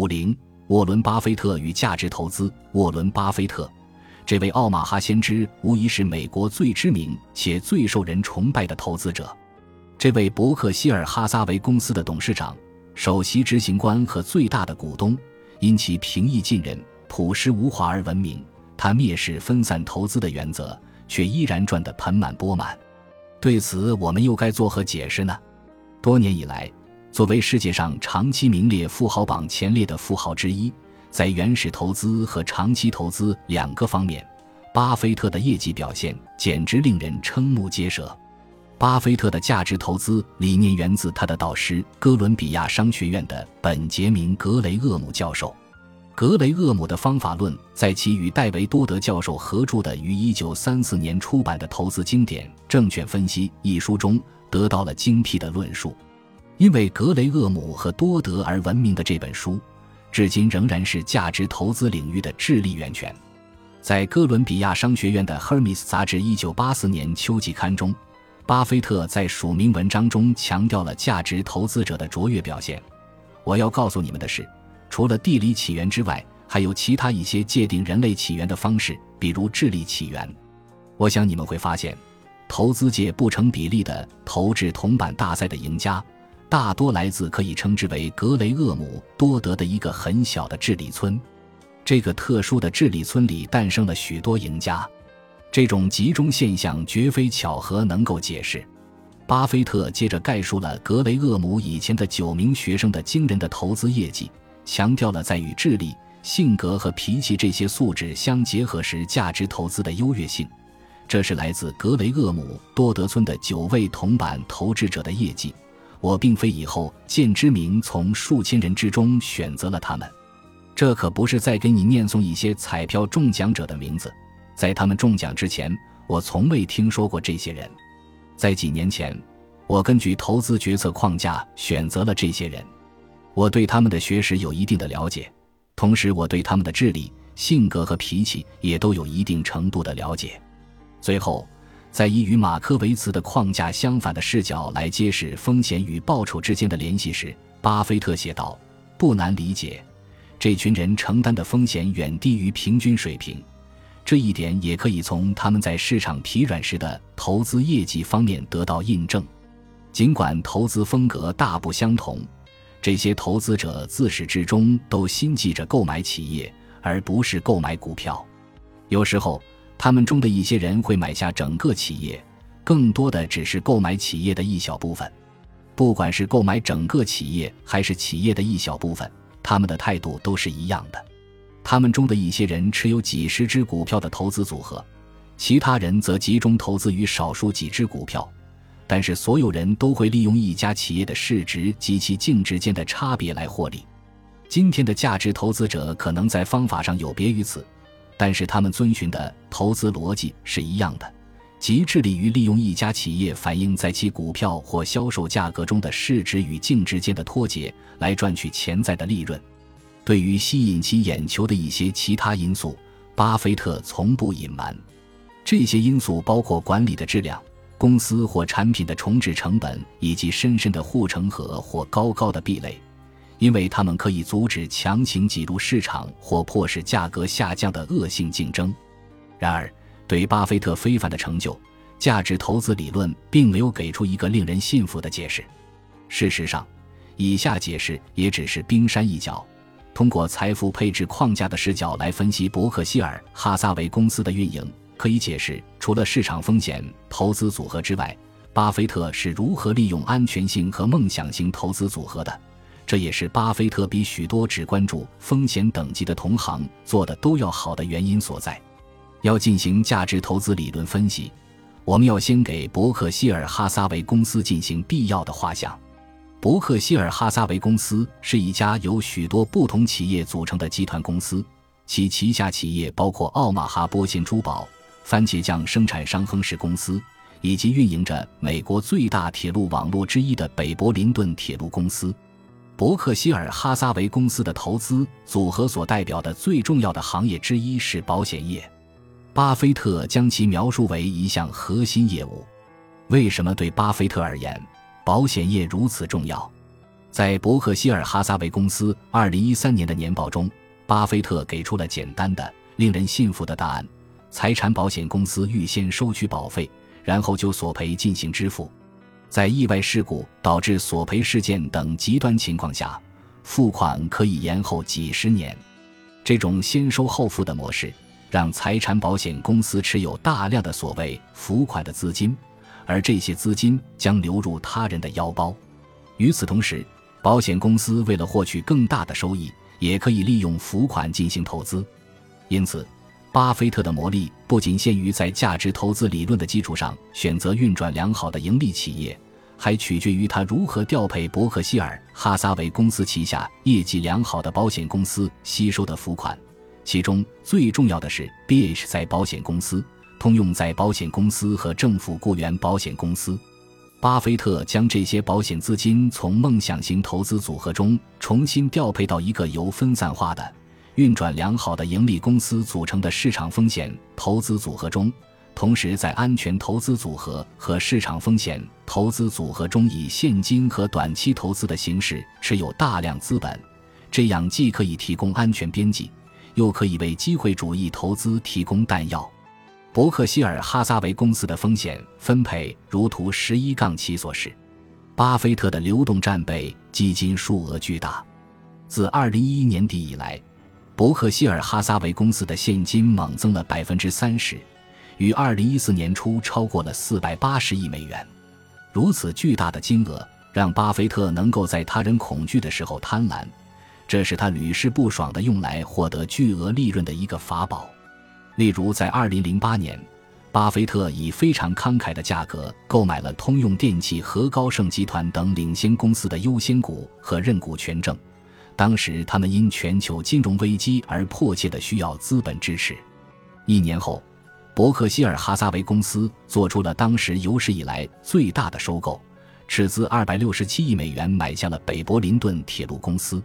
五零，沃伦·巴菲特与价值投资。沃伦·巴菲特，这位奥马哈先知无疑是美国最知名且最受人崇拜的投资者。这位伯克希尔哈撒韦公司的董事长、首席执行官和最大的股东，因其平易近人、朴实无华而闻名。他蔑视分散投资的原则，却依然赚得盆满钵满。对此，我们又该作何解释呢？多年以来，作为世界上长期名列富豪榜前列的富豪之一，在原始投资和长期投资两个方面，巴菲特的业绩表现简直令人瞠目结舌。巴菲特的价值投资理念源自他的导师哥伦比亚商学院的本杰明·格雷厄姆教授。格雷厄姆的方法论在其与戴维多德教授合著的于1934年出版的投资经典《证券分析》一书中得到了精辟的论述。因为格雷厄姆和多德而闻名的这本书，至今仍然是价值投资领域的智力源泉。在哥伦比亚商学院的《Hermes》杂志1984年秋季刊中。巴菲特在署名文章中强调了价值投资者的卓越表现。我要告诉你们的是，除了地理起源之外，还有其他一些界定人类起源的方式，比如智力起源。我想你们会发现，投资界不成比例的投掷铜板大赛的赢家，大多来自可以称之为格雷厄姆多德的一个很小的智力村。这个特殊的智力村里诞生了许多赢家。这种集中现象绝非巧合能够解释。巴菲特接着概述了格雷厄姆以前的九名学生的惊人的投资业绩，强调了在与智力、性格和脾气这些素质相结合时价值投资的优越性。这是来自格雷厄姆多德村的九位铜板投资者的业绩。我并非以后见之明从数千人之中选择了他们，这可不是在给你念诵一些彩票中奖者的名字。在他们中奖之前，我从未听说过这些人。在几年前，我根据投资决策框架选择了这些人。我对他们的学识有一定的了解，同时我对他们的智力、性格和脾气也都有一定程度的了解。最后，在以与马克维茨的框架相反的视角来揭示风险与报酬之间的联系时，巴菲特写道：“不难理解，这群人承担的风险远低于平均水平。”这一点也可以从他们在市场疲软时的投资业绩方面得到印证。尽管投资风格大不相同，这些投资者自始至终都心系着购买企业，而不是购买股票。有时候，他们中的一些人会买下整个企业，更多的只是购买企业的一小部分。不管是购买整个企业，还是企业的一小部分，他们的态度都是一样的。他们中的一些人持有几十只股票的投资组合，其他人则集中投资于少数几只股票。但是，所有人都会利用一家企业的市值及其净值间的差别来获利。今天的价值投资者可能在方法上有别于此，但是他们遵循的投资逻辑是一样的，即致力于利用一家企业反映在其股票或销售价格中的市值与净值间的脱节，来赚取潜在的利润。对于吸引其眼球的一些其他因素，巴菲特从不隐瞒。这些因素包括管理的质量、公司或产品的重置成本，以及深深的护城河或高高的壁垒，因为它们可以阻止强行挤入市场或迫使价格下降的恶性竞争。然而，对巴菲特非凡的成就，价值投资理论并没有给出一个令人信服的解释。事实上，以下解释也只是冰山一角。通过财富配置框架的视角来分析伯克希尔哈撒韦公司的运营，可以解释除了市场风险投资组合之外，巴菲特是如何利用安全性和梦想型投资组合的。这也是巴菲特比许多只关注风险等级的同行做的都要好的原因所在。要进行价值投资理论分析，我们要先给伯克希尔哈撒韦公司进行必要的画像。伯克希尔哈撒韦公司是一家由许多不同企业组成的集团公司，其旗下企业包括奥马哈波线珠宝、番茄酱生产商亨氏公司，以及运营着美国最大铁路网络之一的北柏林顿铁路公司。伯克希尔哈撒韦公司的投资组合所代表的最重要的行业之一是保险业，巴菲特将其描述为一项核心业务。为什么对巴菲特而言？保险业如此重要，在伯克希尔哈撒韦公司2013年的年报中，巴菲特给出了简单的、令人信服的答案：财产保险公司预先收取保费，然后就索赔进行支付。在意外事故导致索赔事件等极端情况下，付款可以延后几十年。这种先收后付的模式，让财产保险公司持有大量的所谓付款的资金，而这些资金将流入他人的腰包。与此同时，保险公司为了获取更大的收益，也可以利用付款进行投资。因此，巴菲特的魔力不仅限于在价值投资理论的基础上选择运转良好的盈利企业，还取决于他如何调配伯克希尔哈撒韦公司旗下业绩良好的保险公司吸收的付款。其中最重要的是 BH 在保险公司、通用在保险公司和政府雇员保险公司。巴菲特将这些保险资金从梦想型投资组合中重新调配到一个由分散化的。运转良好的盈利公司组成的市场风险投资组合中，同时在安全投资组合和市场风险投资组合中以现金和短期投资的形式持有大量资本，这样既可以提供安全边际，又可以为机会主义投资提供弹药。伯克希尔哈撒韦公司的风险分配如图十一杠七所示，巴菲特的流动战备基金数额巨大，自二零一一年底以来。伯克希尔哈撒韦公司的现金猛增了百分之三十，于二零一四年初超过了四百八十亿美元。如此巨大的金额，让巴菲特能够在他人恐惧的时候贪婪，这是他屡试不爽的用来获得巨额利润的一个法宝。例如，在二零零八年，巴菲特以非常慷慨的价格购买了通用电气和高盛集团等领先公司的优先股和认股权证。当时，他们因全球金融危机而迫切的需要资本支持。一年后，伯克希尔哈撒韦公司做出了当时有史以来最大的收购，斥资二百六十七亿美元买下了北伯林顿铁路公司。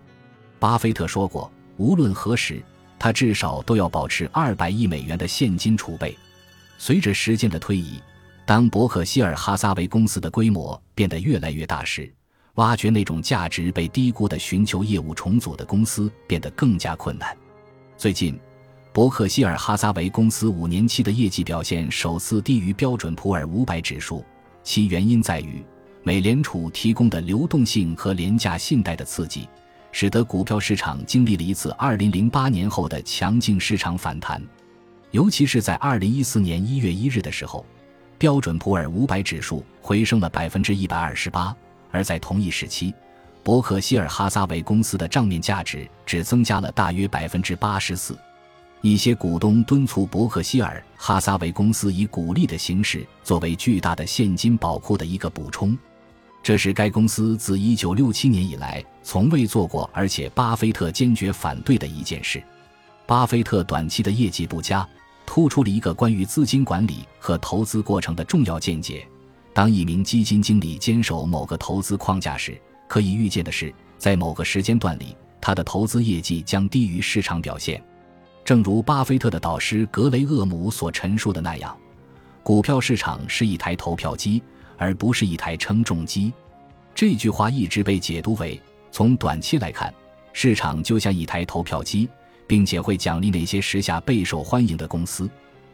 巴菲特说过，无论何时，他至少都要保持二百亿美元的现金储备。随着时间的推移，当伯克希尔哈撒韦公司的规模变得越来越大时，挖掘那种价值被低估的、寻求业务重组的公司变得更加困难。最近，伯克希尔哈撒韦公司五年期的业绩表现首次低于标准普尔五百指数，其原因在于美联储提供的流动性和廉价信贷的刺激，使得股票市场经历了一次2008年后的强劲市场反弹。尤其是在2014年1月1日的时候，标准普尔五百指数回升了百分之一百二十八。而在同一时期，伯克希尔哈撒韦公司的账面价值只增加了大约百分之八十四。一些股东敦促伯克希尔哈撒韦公司以股利的形式作为巨大的现金宝库的一个补充，这是该公司自一九六七年以来从未做过，而且巴菲特坚决反对的一件事。巴菲特短期的业绩不佳，突出了一个关于资金管理和投资过程的重要见解。当一名基金经理坚守某个投资框架时，可以预见的是，在某个时间段里，他的投资业绩将低于市场表现。正如巴菲特的导师格雷厄姆所陈述的那样，股票市场是一台投票机，而不是一台称重机。这句话一直被解读为：从短期来看，市场就像一台投票机，并且会奖励那些时下备受欢迎的公司；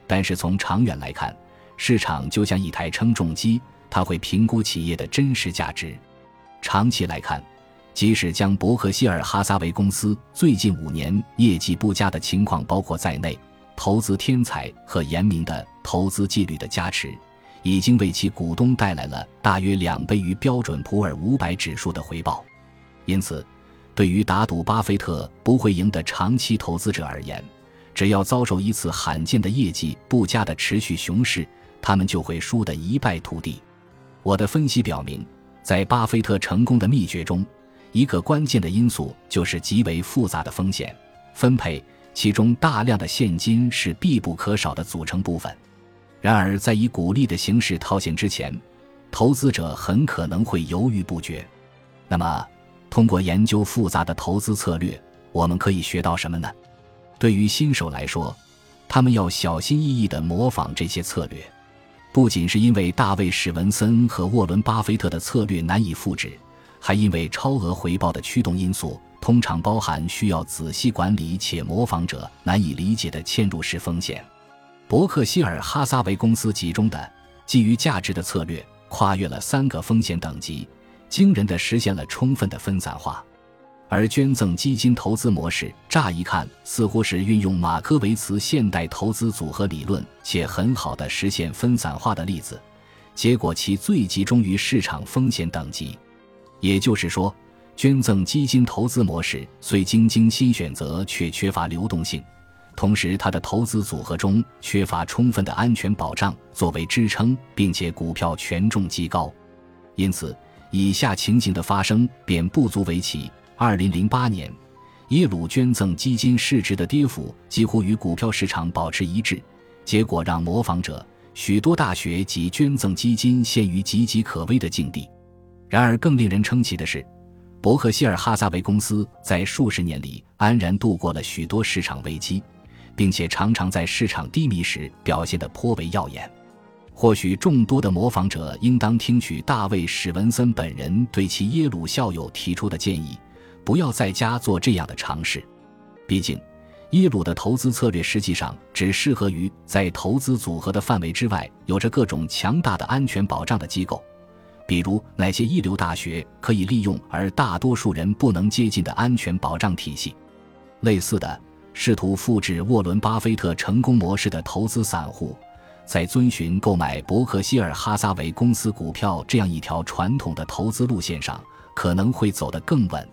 但是从长远来看，市场就像一台称重机，它会评估企业的真实价值。长期来看，即使将伯克希尔哈撒韦公司最近五年业绩不佳的情况包括在内，投资天才和严明的投资纪律的加持，已经为其股东带来了大约两倍于标准普尔五百指数的回报。因此，对于打赌巴菲特不会赢的长期投资者而言，只要遭受一次罕见的业绩不佳的持续熊市，他们就会输得一败涂地。我的分析表明，在巴菲特成功的秘诀中，一个关键的因素就是极为复杂的风险分配，其中大量的现金是必不可少的组成部分。然而，在以鼓励的形式套现之前，投资者很可能会犹豫不决。那么，通过研究复杂的投资策略，我们可以学到什么呢？对于新手来说，他们要小心翼翼地模仿这些策略。不仅是因为大卫·史文森和沃伦·巴菲特的策略难以复制，还因为超额回报的驱动因素，通常包含需要仔细管理且模仿者难以理解的嵌入式风险。伯克希尔哈撒韦公司集中的基于价值的策略，跨越了三个风险等级，惊人的实现了充分的分散化。而捐赠基金投资模式，乍一看似乎是运用马科维茨现代投资组合理论，且很好的实现分散化的例子。结果其最集中于市场风险等级。也就是说，捐赠基金投资模式虽经精心选择，却缺乏流动性，同时它的投资组合中缺乏充分的安全保障作为支撑，并且股票权重极高。因此，以下情形的发生便不足为奇。二零零八年，耶鲁捐赠基金市值的跌幅几乎与股票市场保持一致，结果让模仿者、许多大学及捐赠基金陷于岌岌可危的境地。然而，更令人称奇的是，伯克希尔哈撒韦公司在数十年里安然度过了许多市场危机，并且常常在市场低迷时表现得颇为耀眼。或许众多的模仿者应当听取大卫史文森本人对其耶鲁校友提出的建议。不要在家做这样的尝试，毕竟，耶鲁的投资策略实际上只适合于在投资组合的范围之外有着各种强大的安全保障的机构，比如那些一流大学可以利用而大多数人不能接近的安全保障体系。类似的，试图复制沃伦·巴菲特成功模式的投资散户，在遵循购买伯克希尔哈撒韦公司股票这样一条传统的投资路线上，可能会走得更稳。